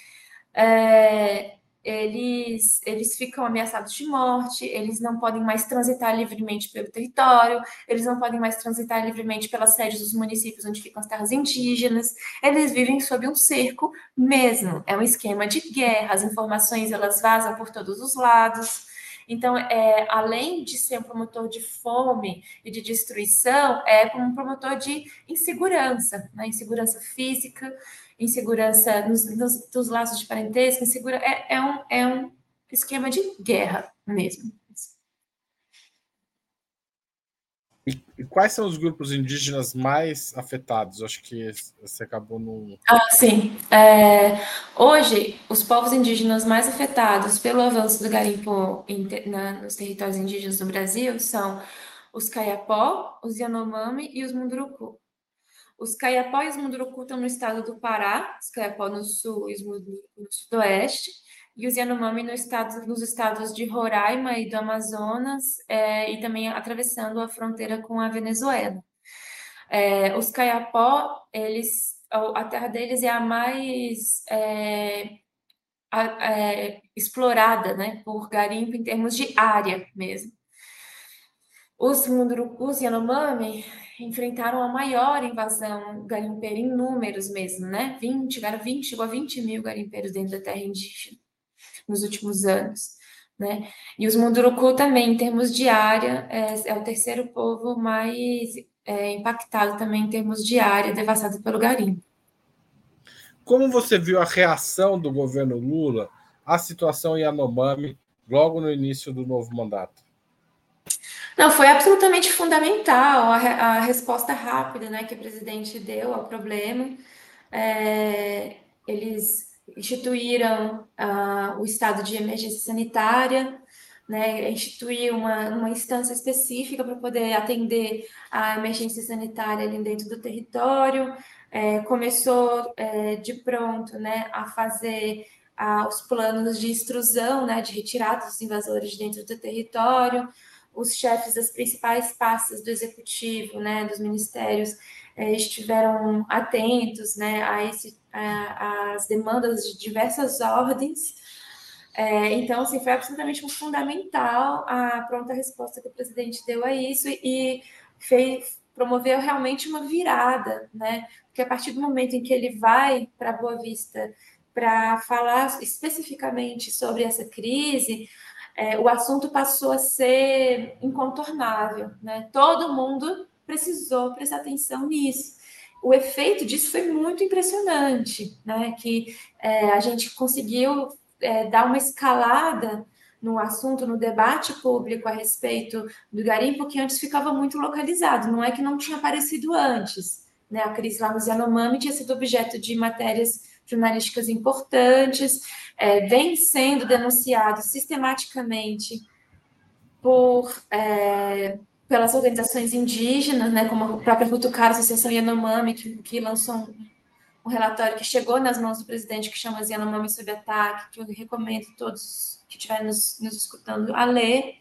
é, eles, eles ficam ameaçados de morte, eles não podem mais transitar livremente pelo território, eles não podem mais transitar livremente pelas sedes dos municípios onde ficam as terras indígenas, eles vivem sob um cerco mesmo, é um esquema de guerra, as informações elas vazam por todos os lados, então, é, além de ser um promotor de fome e de destruição, é um promotor de insegurança, né? insegurança física, insegurança nos, nos, dos laços de parentesco, insegura, é, é, um, é um esquema de guerra mesmo. E, e, quais são os grupos indígenas mais afetados? Acho que você acabou no. Ah, sim. É, hoje, os povos indígenas mais afetados pelo avanço do garimpo em, na, nos territórios indígenas do Brasil são os Caiapó, os Yanomami e os Munduruku. Os Caiapó e os estão no estado do Pará, os Caiapó no sul e os no sudoeste, e os Yanomami no estado, nos estados de Roraima e do Amazonas, é, e também atravessando a fronteira com a Venezuela. É, os Caiapó, eles, a terra deles é a mais é, a, é, explorada né, por garimpo em termos de área mesmo. Os Mundurucus e Yanomami enfrentaram a maior invasão garimpeira em números mesmo, né? 20, 20, chegou a 20 mil garimpeiros dentro da terra indígena nos últimos anos, né? E os Munduruku também, em termos de área, é, é o terceiro povo mais é, impactado também em termos de área, devastado pelo garimpo. Como você viu a reação do governo Lula à situação Yanomami logo no início do novo mandato? Não, foi absolutamente fundamental a, a resposta rápida né, que o presidente deu ao problema. É, eles instituíram uh, o estado de emergência sanitária, né, instituir uma, uma instância específica para poder atender a emergência sanitária ali dentro do território, é, começou é, de pronto né, a fazer uh, os planos de extrusão, né, de retirada dos invasores de dentro do território, os chefes das principais pastas do executivo, né, dos ministérios, é, estiveram atentos né, a esse, a, as demandas de diversas ordens. É, então, assim, foi absolutamente fundamental a pronta resposta que o presidente deu a isso e fez, promoveu realmente uma virada, né? Porque a partir do momento em que ele vai para Boa Vista para falar especificamente sobre essa crise, é, o assunto passou a ser incontornável, né? Todo mundo precisou prestar atenção nisso. O efeito disso foi muito impressionante, né? Que é, a gente conseguiu é, dar uma escalada no assunto, no debate público a respeito do garimpo, que antes ficava muito localizado, não é que não tinha aparecido antes. Né? A crise lá no Yanomami tinha sido objeto de matérias jornalísticas importantes, é, vem sendo denunciado sistematicamente por é, pelas organizações indígenas, né, como a própria Futucara, a Associação Yanomami, que, que lançou um, um, relatório que chegou nas mãos do presidente, que chama Yanomami sob ataque, que eu recomendo todos que estiverem nos, nos escutando a ler.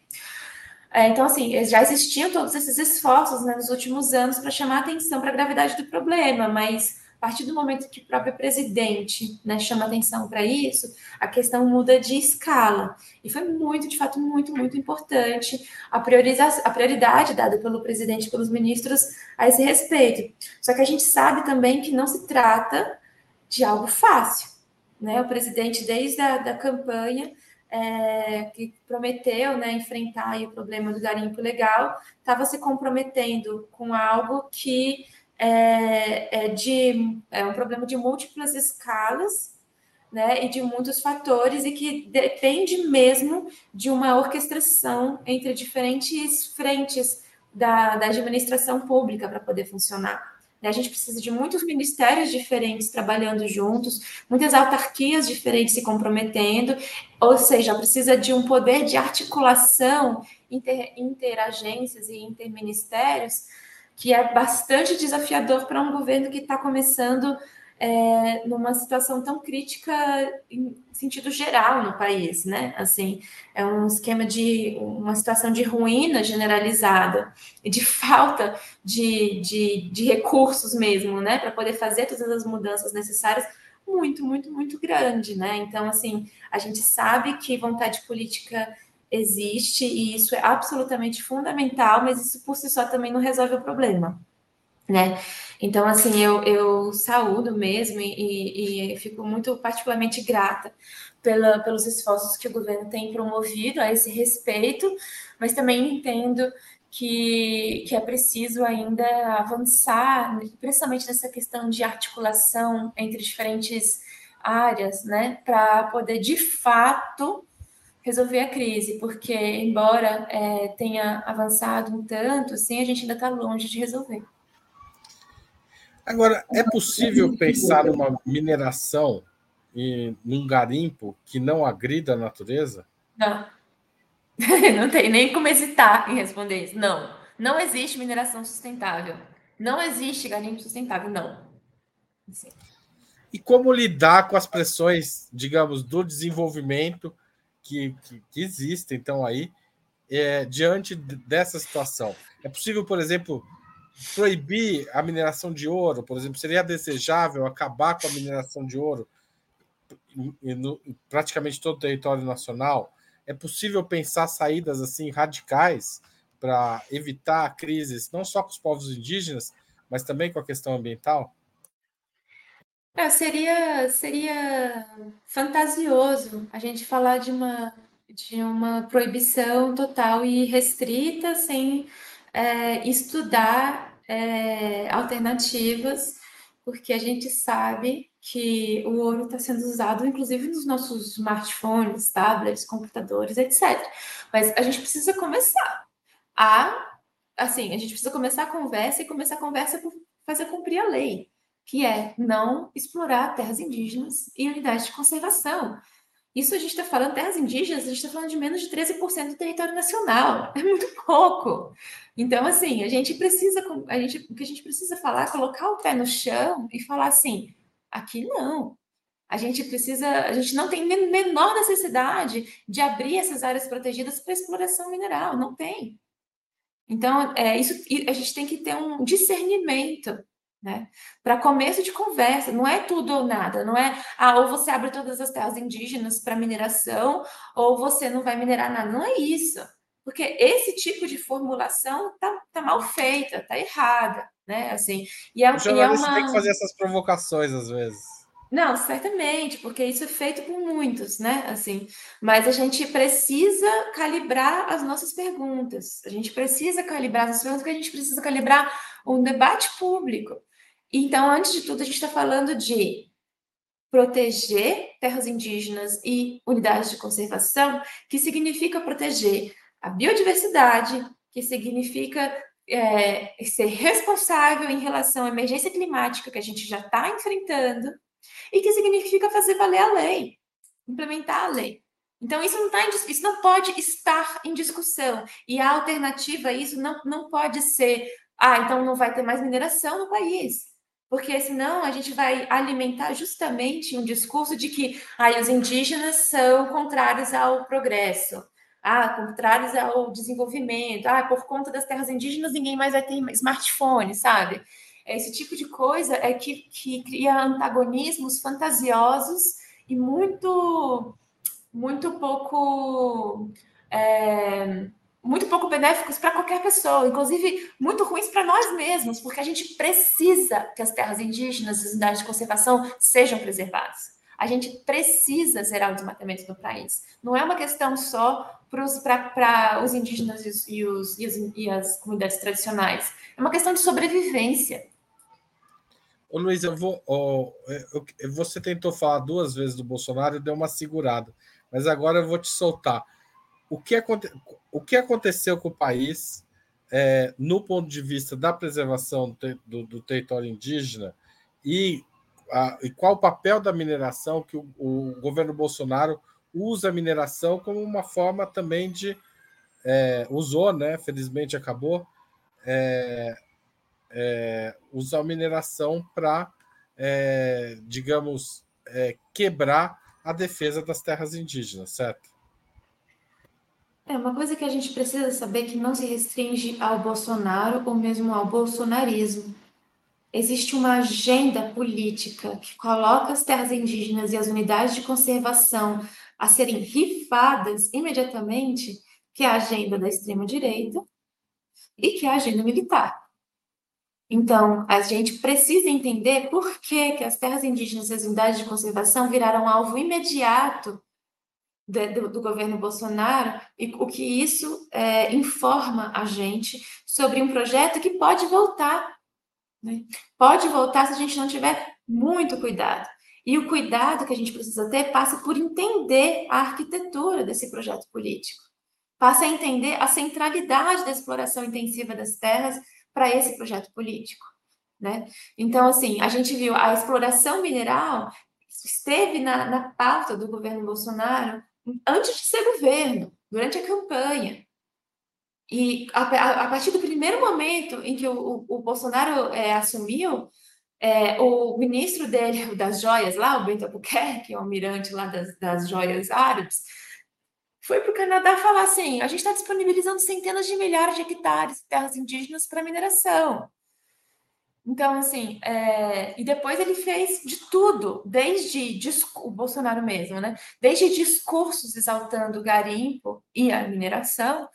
É, então, assim, já existiam todos esses esforços né, nos últimos anos para chamar atenção para a gravidade do problema, mas a partir do momento que o próprio presidente né, chama atenção para isso, a questão muda de escala. E foi muito, de fato, muito, muito importante a, a prioridade dada pelo presidente e pelos ministros a esse respeito. Só que a gente sabe também que não se trata de algo fácil. Né? O presidente, desde a da campanha, é, que prometeu né, enfrentar o problema do garimpo legal, estava se comprometendo com algo que é, é, de, é um problema de múltiplas escalas né, e de muitos fatores e que depende mesmo de uma orquestração entre diferentes frentes da, da administração pública para poder funcionar. Né. A gente precisa de muitos ministérios diferentes trabalhando juntos, muitas autarquias diferentes se comprometendo, ou seja, precisa de um poder de articulação inter, interagências e interministérios que é bastante desafiador para um governo que está começando é, numa situação tão crítica em sentido geral no país, né? Assim, é um esquema de uma situação de ruína generalizada e de falta de, de, de recursos mesmo, né? Para poder fazer todas as mudanças necessárias, muito, muito, muito grande, né? Então, assim, a gente sabe que vontade política existe e isso é absolutamente fundamental, mas isso por si só também não resolve o problema né? Então, assim, eu, eu saúdo mesmo e, e fico muito particularmente grata pela, pelos esforços que o governo tem promovido a esse respeito, mas também entendo que, que é preciso ainda avançar, principalmente nessa questão de articulação entre diferentes áreas, né, para poder de fato resolver a crise, porque embora é, tenha avançado um tanto, assim, a gente ainda está longe de resolver. Agora, é possível pensar numa mineração e num garimpo que não agrida a natureza? Não. Não tem nem como hesitar em responder isso. Não. Não existe mineração sustentável. Não existe garimpo sustentável, não. Sim. E como lidar com as pressões, digamos, do desenvolvimento que, que, que existem, então, aí, é, diante dessa situação? É possível, por exemplo, proibir a mineração de ouro, por exemplo, seria desejável acabar com a mineração de ouro em, em praticamente todo o território nacional? É possível pensar saídas assim radicais para evitar crises, não só com os povos indígenas, mas também com a questão ambiental? É, seria, seria fantasioso a gente falar de uma, de uma proibição total e restrita sem é, estudar é, alternativas, porque a gente sabe que o ouro está sendo usado, inclusive nos nossos smartphones, tablets, computadores, etc. Mas a gente precisa começar a, assim, a gente precisa começar a conversa e começar a conversa por fazer cumprir a lei, que é não explorar terras indígenas e unidades de conservação. Isso a gente está falando, terras indígenas, a gente está falando de menos de 13% do território nacional. É muito pouco. Então, assim, a gente precisa, a gente, o que a gente precisa falar é colocar o pé no chão e falar assim: aqui não. A gente precisa, a gente não tem menor necessidade de abrir essas áreas protegidas para exploração mineral, não tem. Então, é, isso, a gente tem que ter um discernimento né? Para começo de conversa, não é tudo ou nada, não é ah, ou você abre todas as terras indígenas para mineração, ou você não vai minerar nada. Não é isso. Porque esse tipo de formulação tá, tá mal feita, tá errada, né? Assim, e é, o e é uma... tem que fazer essas provocações às vezes. Não, certamente, porque isso é feito por muitos, né? Assim, mas a gente precisa calibrar as nossas perguntas. A gente precisa calibrar as perguntas, porque a gente precisa calibrar um debate público. Então, antes de tudo, a gente está falando de proteger terras indígenas e unidades de conservação, que significa proteger a biodiversidade, que significa é, ser responsável em relação à emergência climática que a gente já está enfrentando, e que significa fazer valer a lei, implementar a lei. Então, isso não, tá em, isso não pode estar em discussão. E a alternativa a isso não, não pode ser, ah, então não vai ter mais mineração no país porque senão a gente vai alimentar justamente um discurso de que ah, os indígenas são contrários ao progresso, ah, contrários ao desenvolvimento, ah, por conta das terras indígenas ninguém mais vai ter smartphone, sabe? Esse tipo de coisa é que, que cria antagonismos fantasiosos e muito, muito pouco. É, muito pouco benéficos para qualquer pessoa, inclusive muito ruins para nós mesmos, porque a gente precisa que as terras indígenas e as unidades de conservação sejam preservadas. A gente precisa zerar o desmatamento do país. Não é uma questão só para os indígenas e, os, e, as, e as comunidades tradicionais. É uma questão de sobrevivência. Ô Luiz, eu vou. Oh, eu, você tentou falar duas vezes do Bolsonaro e deu uma segurada, mas agora eu vou te soltar o que, o que aconteceu com o país é, no ponto de vista da preservação do, do, do território indígena e, a, e, qual o papel da mineração que o, o, governo Bolsonaro usa a mineração como uma forma também de é, usou, né? Felizmente acabou é, é usar a mineração para é, digamos, é, quebrar a defesa das terras indígenas, certo? É uma coisa que a gente precisa saber que não se restringe ao Bolsonaro ou mesmo ao bolsonarismo. Existe uma agenda política que coloca as terras indígenas e as unidades de conservação a serem rifadas imediatamente, que é a agenda da extrema-direita e que é a agenda militar. Então, a gente precisa entender por que, que as terras indígenas e as unidades de conservação viraram alvo imediato do, do, governo Bolsonaro e o que isso é, informa a gente sobre um projeto que pode voltar. Né? Pode voltar se a gente não tiver muito cuidado. E o cuidado que a gente precisa ter passa por entender a arquitetura desse projeto político, passa a entender a centralidade da exploração intensiva das terras para esse projeto político. Né? Então, assim, a gente viu a exploração mineral esteve na, na pauta do governo Bolsonaro antes de ser governo, durante a campanha. E a, a, a partir do primeiro momento em que o, o, o Bolsonaro é, assumiu, é, o ministro dele, das joias lá, o Bento Albuquerque, o almirante lá das, das joias árabes, foi para o Canadá falar assim: a gente está disponibilizando centenas de milhares de hectares de terras indígenas para mineração. Então, assim, é... e depois ele fez de tudo, desde o Bolsonaro mesmo, né? Desde discursos exaltando o garimpo e a mineração,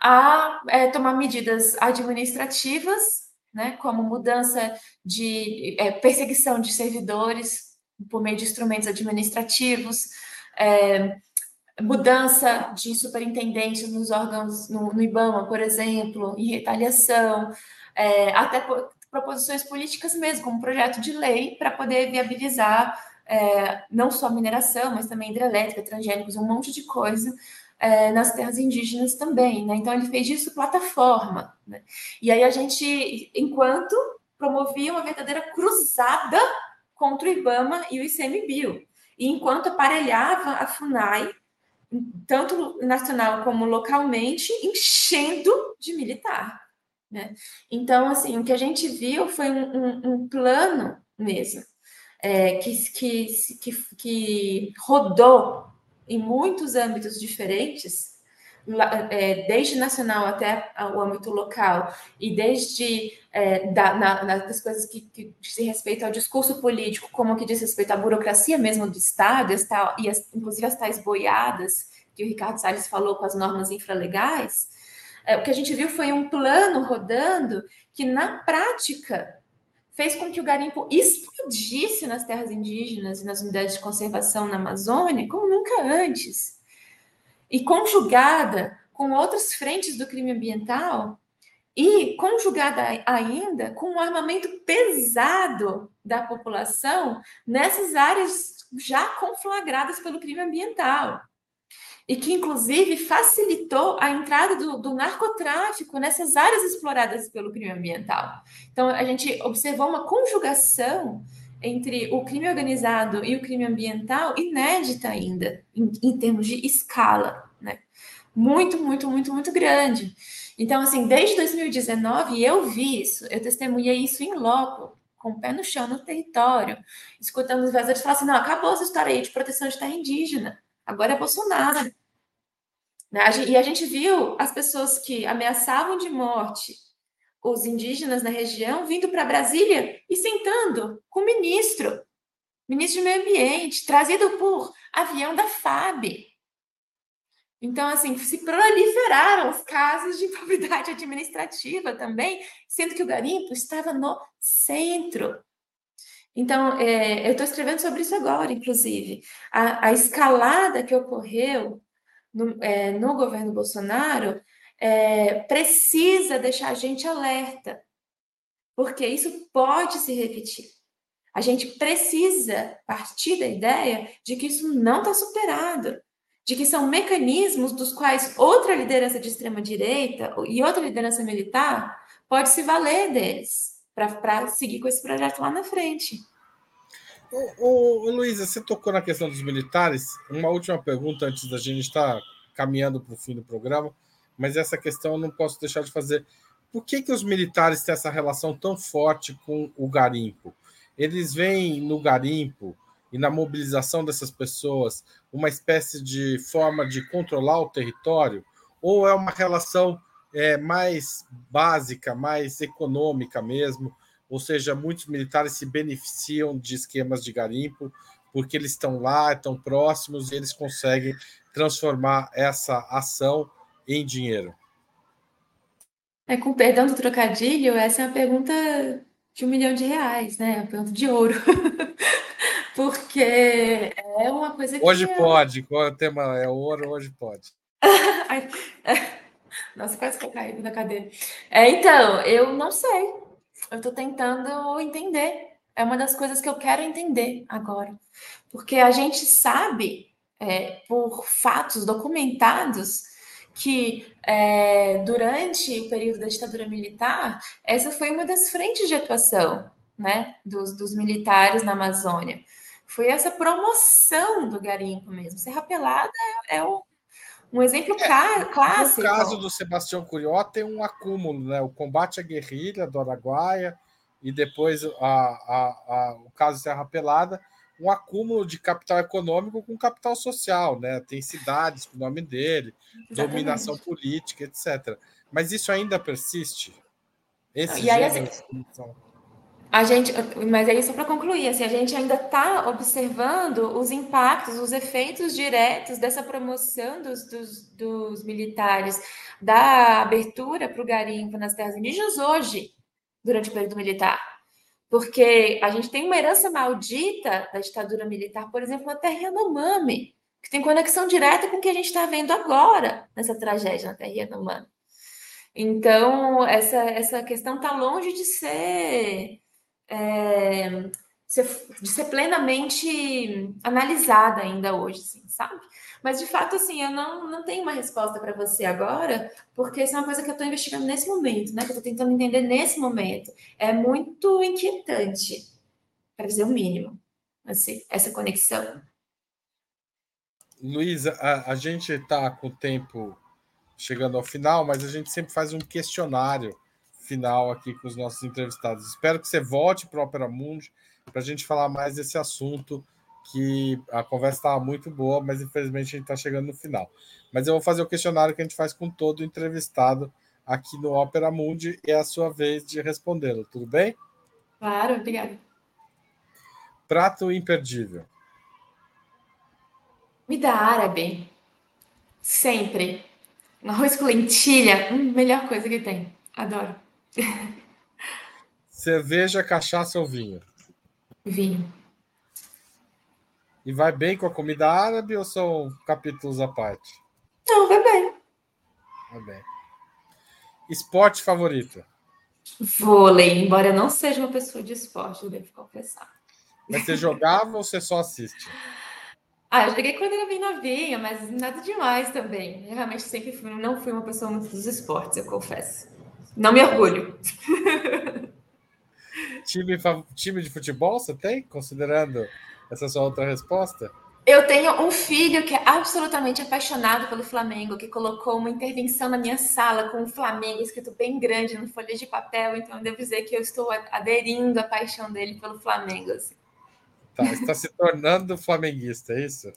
a é, tomar medidas administrativas, né? Como mudança de é, perseguição de servidores por meio de instrumentos administrativos, é, mudança de superintendente nos órgãos, no, no IBAMA, por exemplo, em retaliação, é, até proposições políticas mesmo, como um projeto de lei para poder viabilizar é, não só mineração, mas também hidrelétrica, transgênicos, um monte de coisa é, nas terras indígenas também. Né? Então, ele fez disso plataforma. Né? E aí a gente, enquanto promovia uma verdadeira cruzada contra o IBAMA e o ICMBio, e enquanto aparelhava a FUNAI, tanto nacional como localmente, enchendo de militar. Né? Então, assim, o que a gente viu foi um, um, um plano mesmo, é, que, que, que, que rodou em muitos âmbitos diferentes, é, desde nacional até o âmbito local, e desde é, da, na, das coisas que, que se respeito ao discurso político, como que diz respeito à burocracia mesmo do Estado, e as, inclusive as tais boiadas que o Ricardo Salles falou com as normas infralegais, é, o que a gente viu foi um plano rodando que, na prática, fez com que o garimpo explodisse nas terras indígenas e nas unidades de conservação na Amazônia como nunca antes. E conjugada com outras frentes do crime ambiental e conjugada ainda com um armamento pesado da população nessas áreas já conflagradas pelo crime ambiental e que, inclusive, facilitou a entrada do, do, narcotráfico nessas áreas exploradas pelo crime ambiental. Então, a gente observou uma conjugação entre o crime organizado e o crime ambiental inédita ainda, em, em termos de escala, né? Muito, muito, muito, muito grande. Então, assim, desde 2019, eu vi isso, eu testemunhei isso em loco, com o pé no chão, no território, escutando os vereadores falar assim, não, acabou essa história aí de proteção de terra indígena, agora é Bolsonaro. Né? E a gente viu as pessoas que ameaçavam de morte os indígenas na região vindo para Brasília e sentando com o ministro, ministro do Meio Ambiente, trazido por avião da FAB. Então, assim, se proliferaram os casos de improbidade administrativa também, sendo que o garimpo estava no centro. Então, é, eu estou escrevendo sobre isso agora, inclusive. A, a escalada que ocorreu no, é, no governo Bolsonaro é, precisa deixar a gente alerta, porque isso pode se repetir. A gente precisa partir da ideia de que isso não está superado, de que são mecanismos dos quais outra liderança de extrema direita e outra liderança militar pode se valer deles para seguir com esse projeto lá na frente. Ô, ô, Luísa, você tocou na questão dos militares. Uma última pergunta antes da gente estar caminhando para o fim do programa, mas essa questão eu não posso deixar de fazer. Por que, que os militares têm essa relação tão forte com o garimpo? eles veem no garimpo e na mobilização dessas pessoas uma espécie de forma de controlar o território? Ou é uma relação é, mais básica, mais econômica mesmo? Ou seja, muitos militares se beneficiam de esquemas de garimpo porque eles estão lá, estão próximos e eles conseguem transformar essa ação em dinheiro? É, com perdão do trocadilho, essa é uma pergunta de um milhão de reais, né? Uma pergunta de ouro. Porque é uma coisa que. Hoje pode, qual é o tema? É ouro, hoje pode. É. Nossa, quase que eu caí da cadeira. É, então, eu não sei. Eu estou tentando entender. É uma das coisas que eu quero entender agora. Porque a gente sabe, é, por fatos documentados, que é, durante o período da ditadura militar, essa foi uma das frentes de atuação né, dos, dos militares na Amazônia. Foi essa promoção do garimpo mesmo. Serra Pelada é, o, um exemplo é, clássico. No caso do Sebastião Curió, tem um acúmulo, né? O combate à guerrilha do Araguaia e depois a, a, a, o caso Serra Pelada um acúmulo de capital econômico com capital social, né? Tem cidades com o nome dele, Exatamente. dominação política, etc. Mas isso ainda persiste? Esses e aí, assim, a gente, mas aí só para concluir, assim, a gente ainda está observando os impactos, os efeitos diretos dessa promoção dos, dos, dos militares, da abertura para o garimpo nas terras indígenas hoje, durante o período militar. Porque a gente tem uma herança maldita da ditadura militar, por exemplo, na terra Yanomami, que tem conexão direta com o que a gente está vendo agora nessa tragédia na terra Yanomami. Então, essa, essa questão está longe de ser, é, de ser plenamente analisada ainda hoje, assim, sabe? Mas, de fato, assim, eu não, não tenho uma resposta para você agora, porque isso é uma coisa que eu estou investigando nesse momento, né? Que eu estou tentando entender nesse momento. É muito inquietante, para dizer o mínimo, assim, essa conexão. Luísa, a, a gente está com o tempo chegando ao final, mas a gente sempre faz um questionário final aqui com os nossos entrevistados. Espero que você volte para o Opera Mundi para a gente falar mais desse assunto que a conversa estava muito boa, mas infelizmente a gente está chegando no final. Mas eu vou fazer o questionário que a gente faz com todo entrevistado aqui no Opera Mundi e é a sua vez de respondê-lo, tudo bem? Claro, obrigada. Prato imperdível. Comida árabe. Sempre. Um arroz com lentilha, hum, melhor coisa que tem. Adoro. Cerveja, cachaça ou vinho? Vinho. E vai bem com a comida árabe ou são capítulos à parte? Não, vai bem. Vai bem. Esporte favorito? Vôlei, embora eu não seja uma pessoa de esporte, eu devo confessar. Mas você jogava ou você só assiste? Ah, eu joguei quando era bem novinha, mas nada demais também. Eu realmente sempre fui, não fui uma pessoa muito dos esportes, eu confesso. Não me orgulho. time, time de futebol você tem, considerando essa sua outra resposta? Eu tenho um filho que é absolutamente apaixonado pelo Flamengo, que colocou uma intervenção na minha sala com o Flamengo escrito bem grande no folha de papel, então eu devo dizer que eu estou aderindo à paixão dele pelo Flamengo. Assim. Tá, está se tornando flamenguista, é isso?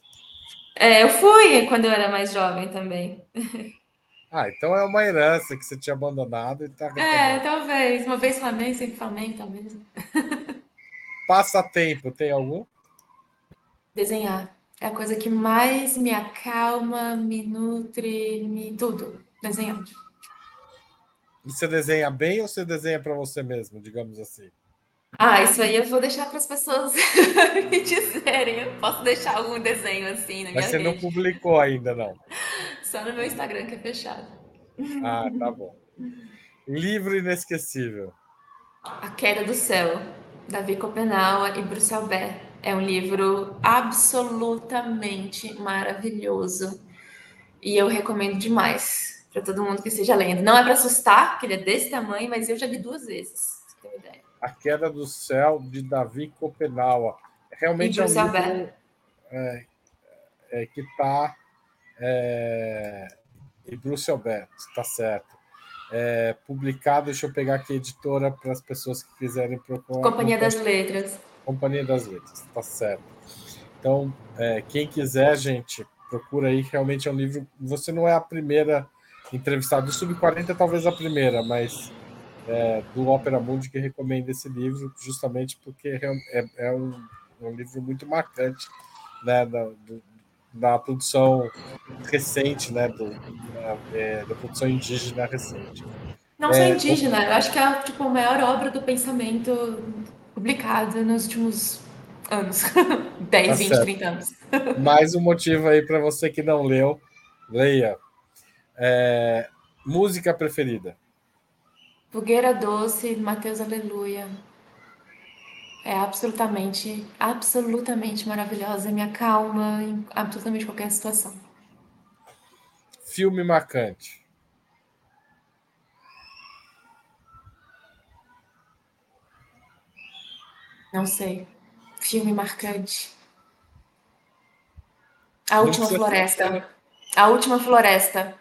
É, eu fui quando eu era mais jovem também. Ah, então é uma herança que você tinha abandonado e está. É, talvez. Uma vez Flamengo, sempre Flamengo, talvez. Passatempo, tem algum? Desenhar. É a coisa que mais me acalma, me nutre, me tudo. Desenhar. E você desenha bem ou você desenha para você mesmo, digamos assim? Ah, isso aí eu vou deixar para as pessoas me dizerem. Eu posso deixar algum desenho assim na Mas você rede. não publicou ainda, não? Só no meu Instagram que é fechado. Ah, tá bom. Livro inesquecível. A Queda do Céu, Davi Copenau e Bruce Albert. É um livro absolutamente maravilhoso e eu recomendo demais para todo mundo que esteja lendo. Não é para assustar, porque ele é desse tamanho, mas eu já li duas vezes. A Queda do Céu de Davi Copenaua. Realmente é um livro é, é, que está é, e Bruce Albert, está certo. É, publicado, deixa eu pegar aqui a editora para as pessoas que quiserem procurar. Companhia das Letras. Companhia das Letras, tá certo. Então, é, quem quiser, gente, procura aí, realmente é um livro. Você não é a primeira entrevistada do Sub-40, talvez a primeira, mas é, do Ópera Mundi que recomenda esse livro, justamente porque é, é, é um, um, livro muito marcante né, da, do, da produção recente, né, do, da, é, da produção indígena recente. Não só é, indígena, eu acho que é tipo, a maior obra do pensamento publicada nos últimos anos 10, tá 20, certo. 30 anos. Mais um motivo aí para você que não leu, leia. É, música preferida? Fogueira Doce, Mateus Aleluia. É absolutamente, absolutamente maravilhosa, me acalma em absolutamente qualquer situação. Filme marcante. Não sei. Filme marcante. A Última Floresta. A Última Floresta.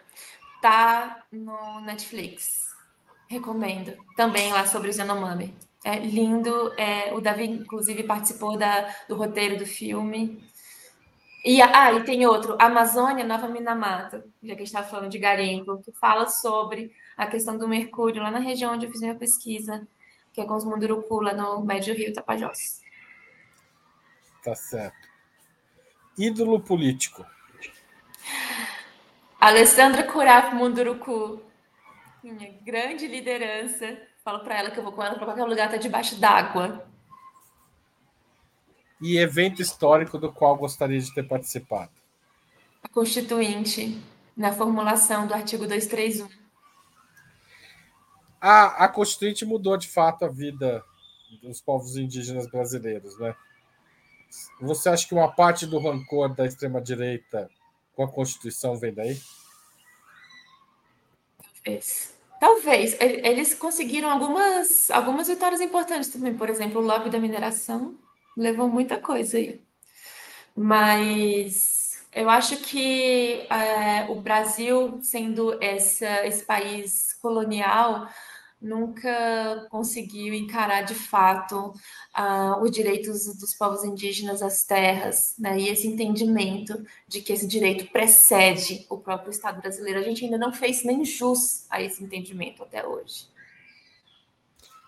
Tá no Netflix. Recomendo. Também lá sobre o Yanomami. É lindo. É, o Davi, inclusive, participou da, do roteiro do filme. E, ah, e tem outro, Amazônia Nova Minamata, já que a gente está falando de garimpo, que fala sobre a questão do mercúrio lá na região onde eu fiz minha pesquisa que é com os Munduruku lá no Médio Rio Tapajós. Tá certo. Ídolo político. Alessandra Curaf Munduruku, minha grande liderança. Falo para ela que eu vou com ela para qualquer lugar, tá debaixo d'água. E evento histórico do qual gostaria de ter participado? A Constituinte, na formulação do artigo 231 a, a Constituinte mudou de fato a vida dos povos indígenas brasileiros, né? Você acha que uma parte do rancor da extrema-direita com a Constituição vem daí? Talvez. Talvez. Eles conseguiram algumas, algumas vitórias importantes também. Por exemplo, o lobby da mineração levou muita coisa aí. Mas eu acho que é, o Brasil, sendo essa, esse país colonial, nunca conseguiu encarar de fato uh, os direitos dos povos indígenas às terras, né? E esse entendimento de que esse direito precede o próprio Estado brasileiro. A gente ainda não fez nem jus a esse entendimento até hoje.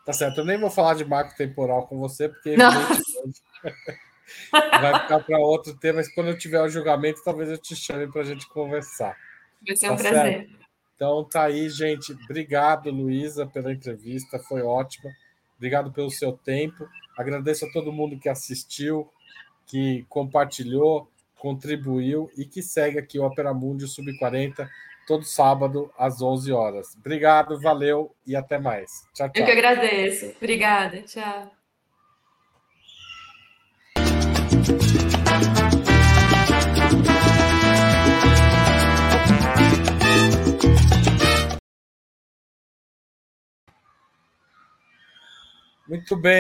Tá certo, eu nem vou falar de marco temporal com você, porque vai ficar para outro tema, mas quando eu tiver o julgamento, talvez eu te chame para a gente conversar. Vai ser um tá prazer. Certo? Então tá aí, gente. Obrigado, Luísa, pela entrevista, foi ótima. Obrigado pelo seu tempo. Agradeço a todo mundo que assistiu, que compartilhou, contribuiu e que segue aqui o Opera Mundi Sub 40 todo sábado às 11 horas. Obrigado, valeu e até mais. Tchau, tchau. Eu que agradeço. Obrigada. Tchau. Muito bem.